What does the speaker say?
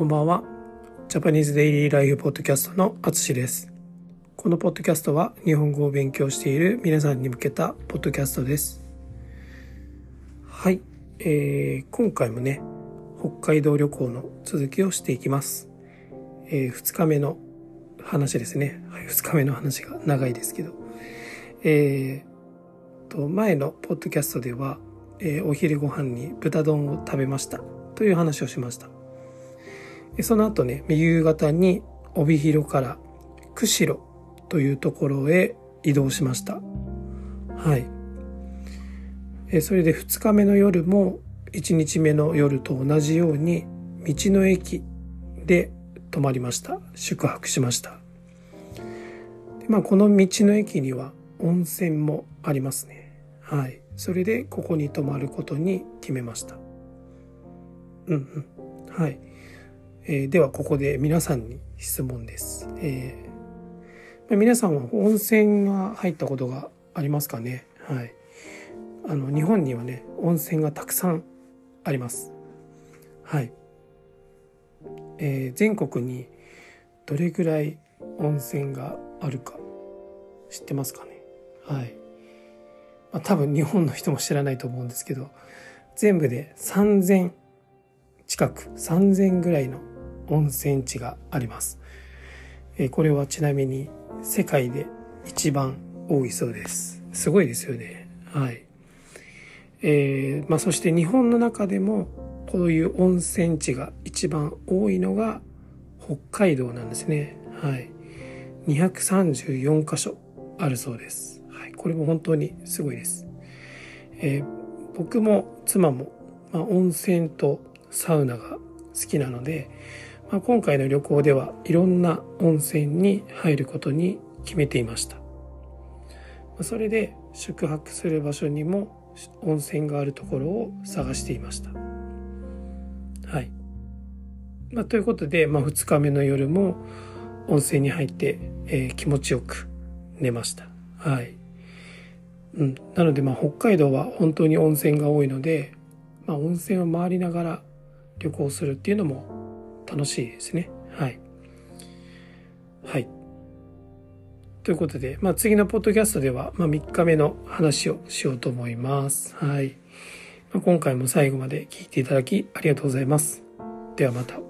こんばんは。ジャパニーズデイリーライフポッドキャストのあつしです。このポッドキャストは日本語を勉強している皆さんに向けたポッドキャストです。はい。えー、今回もね、北海道旅行の続きをしていきます。えー、2日目の話ですね。はい、2日目の話が長いですけど。えー、と、前のポッドキャストでは、えーお昼ご飯に豚丼を食べましたという話をしました。でその後ね、夕方に帯広から釧路というところへ移動しました。はい。えそれで2日目の夜も1日目の夜と同じように道の駅で泊まりました。宿泊しました。でまあ、この道の駅には温泉もありますね。はい。それでここに泊まることに決めました。うんうん。はい。えーではここで皆さんに質問です。えー皆さんは温泉が入ったことがありますかね？はい。あの、日本にはね、温泉がたくさんあります。はい。えー全国にどれぐらい温泉があるか知ってますかね？はい。まあ、多分日本の人も知らないと思うんですけど、全部で3000近く、3000ぐらいの温泉地があります。えこれはちなみに世界で一番多いそうです。すごいですよね。はい。えーまあそして日本の中でもこういう温泉地が一番多いのが北海道なんですね。はい。234箇所あるそうです。はい。これも本当にすごいです。えー僕も妻も、まあ、温泉とサウナが好きなので、まあ、今回の旅行ではいろんな温泉に入ることに決めていました。まそれで宿泊する場所にも温泉があるところを探していました。はい。まあ、ということで、まあ、2日目の夜も温泉に入って、えー気持ちよく寝ました。はい。うん。なので、まあ、北海道は本当に温泉が多いので、まあ、温泉を回りながら旅行するっていうのも楽しいですね。はい。はい。ということで、まあ、次のポッドキャストでは、まあ、3日目の話をしようと思います。はい。まあ、今回も最後まで聞いていただきありがとうございます。ではまた。